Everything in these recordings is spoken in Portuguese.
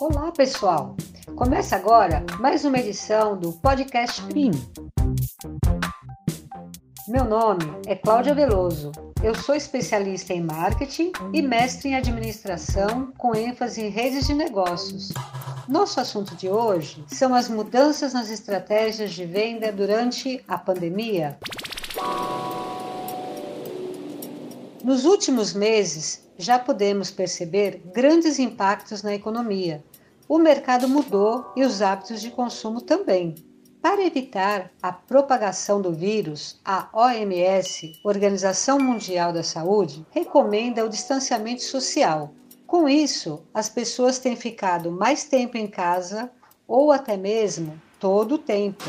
Olá, pessoal! Começa agora mais uma edição do Podcast PIN. Meu nome é Cláudia Veloso. Eu sou especialista em marketing e mestre em administração com ênfase em redes de negócios. Nosso assunto de hoje são as mudanças nas estratégias de venda durante a pandemia. Nos últimos meses, já podemos perceber grandes impactos na economia. O mercado mudou e os hábitos de consumo também. Para evitar a propagação do vírus, a OMS, Organização Mundial da Saúde, recomenda o distanciamento social. Com isso, as pessoas têm ficado mais tempo em casa ou até mesmo todo o tempo.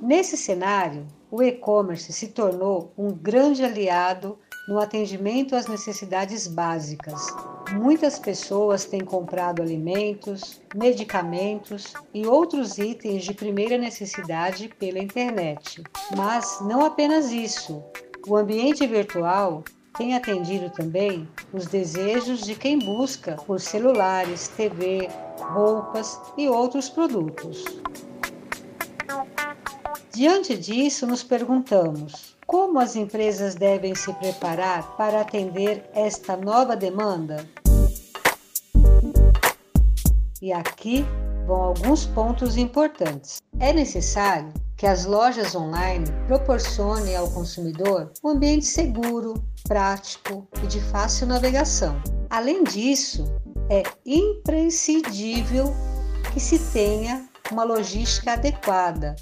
Nesse cenário, o e-commerce se tornou um grande aliado no atendimento às necessidades básicas. Muitas pessoas têm comprado alimentos, medicamentos e outros itens de primeira necessidade pela internet. Mas não apenas isso. O ambiente virtual tem atendido também os desejos de quem busca por celulares, TV, roupas e outros produtos. Diante disso, nos perguntamos: como as empresas devem se preparar para atender esta nova demanda? E aqui vão alguns pontos importantes. É necessário que as lojas online proporcionem ao consumidor um ambiente seguro, prático e de fácil navegação. Além disso, é imprescindível que se tenha uma logística adequada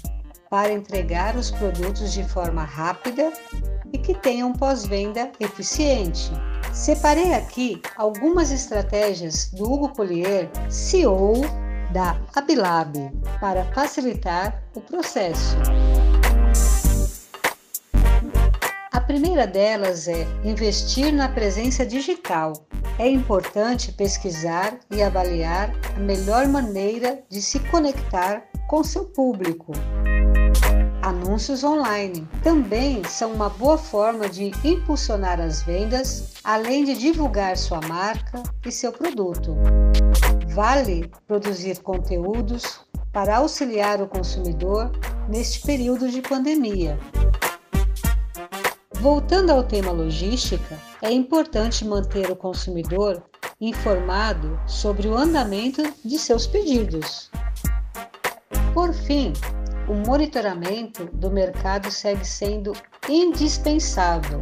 para entregar os produtos de forma rápida e que tenham pós-venda eficiente. Separei aqui algumas estratégias do Hugo Collier, CEO da Abilab, para facilitar o processo. A primeira delas é investir na presença digital. É importante pesquisar e avaliar a melhor maneira de se conectar com seu público. Anúncios online também são uma boa forma de impulsionar as vendas, além de divulgar sua marca e seu produto. Vale produzir conteúdos para auxiliar o consumidor neste período de pandemia. Voltando ao tema logística, é importante manter o consumidor informado sobre o andamento de seus pedidos. Por fim, o monitoramento do mercado segue sendo indispensável.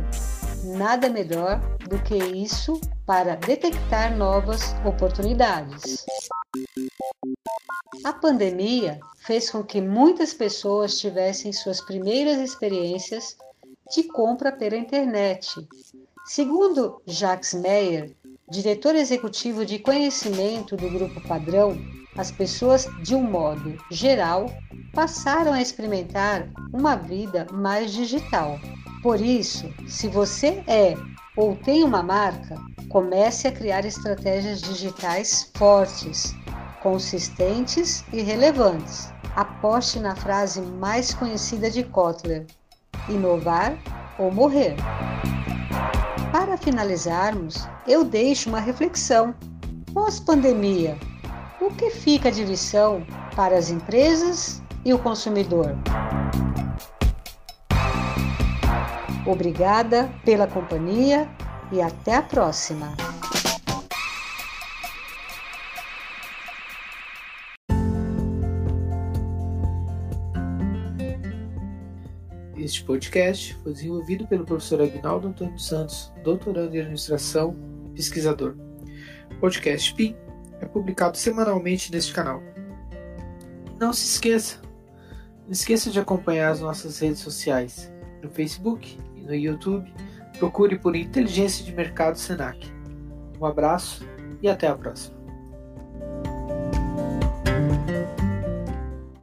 Nada melhor do que isso para detectar novas oportunidades. A pandemia fez com que muitas pessoas tivessem suas primeiras experiências de compra pela internet. Segundo Jacques Meyer, diretor executivo de conhecimento do Grupo Padrão, as pessoas, de um modo geral, passaram a experimentar uma vida mais digital. Por isso, se você é ou tem uma marca, comece a criar estratégias digitais fortes, consistentes e relevantes. Aposte na frase mais conhecida de Kotler: inovar ou morrer. Para finalizarmos, eu deixo uma reflexão. Pós-pandemia, o que fica de lição para as empresas e o consumidor. Obrigada pela companhia e até a próxima! Este podcast foi desenvolvido pelo professor Agnaldo Antônio Santos, doutorando em administração, pesquisador. Podcast PIN é publicado semanalmente neste canal. Não se esqueça, não esqueça de acompanhar as nossas redes sociais. No Facebook e no YouTube, procure por Inteligência de Mercado Senac. Um abraço e até a próxima.